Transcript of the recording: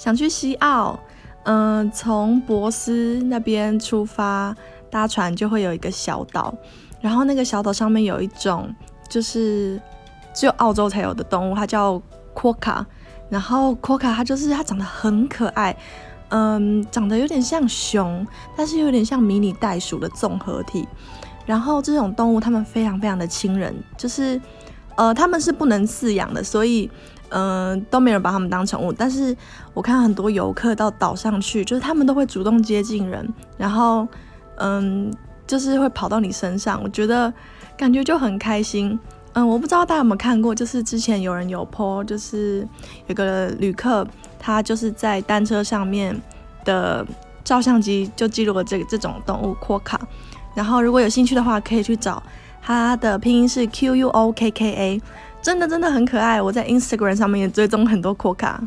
想去西澳，嗯，从博斯那边出发，搭船就会有一个小岛，然后那个小岛上面有一种就是只有澳洲才有的动物，它叫 quokka，然后 quokka 它就是它长得很可爱，嗯，长得有点像熊，但是有点像迷你袋鼠的综合体。然后这种动物它们非常非常的亲人，就是呃他们是不能饲养的，所以嗯都没人把它们当宠物。但是我看很多游客到岛上去，就是他们都会主动接近人，然后嗯就是会跑到你身上，我觉得感觉就很开心。嗯，我不知道大家有没有看过，就是之前有人有 po，就是有个旅客他就是在单车上面的照相机就记录了这个这种动物阔卡。然后，如果有兴趣的话，可以去找它的拼音是 Q U O K K A，真的真的很可爱。我在 Instagram 上面也追踪很多扩卡。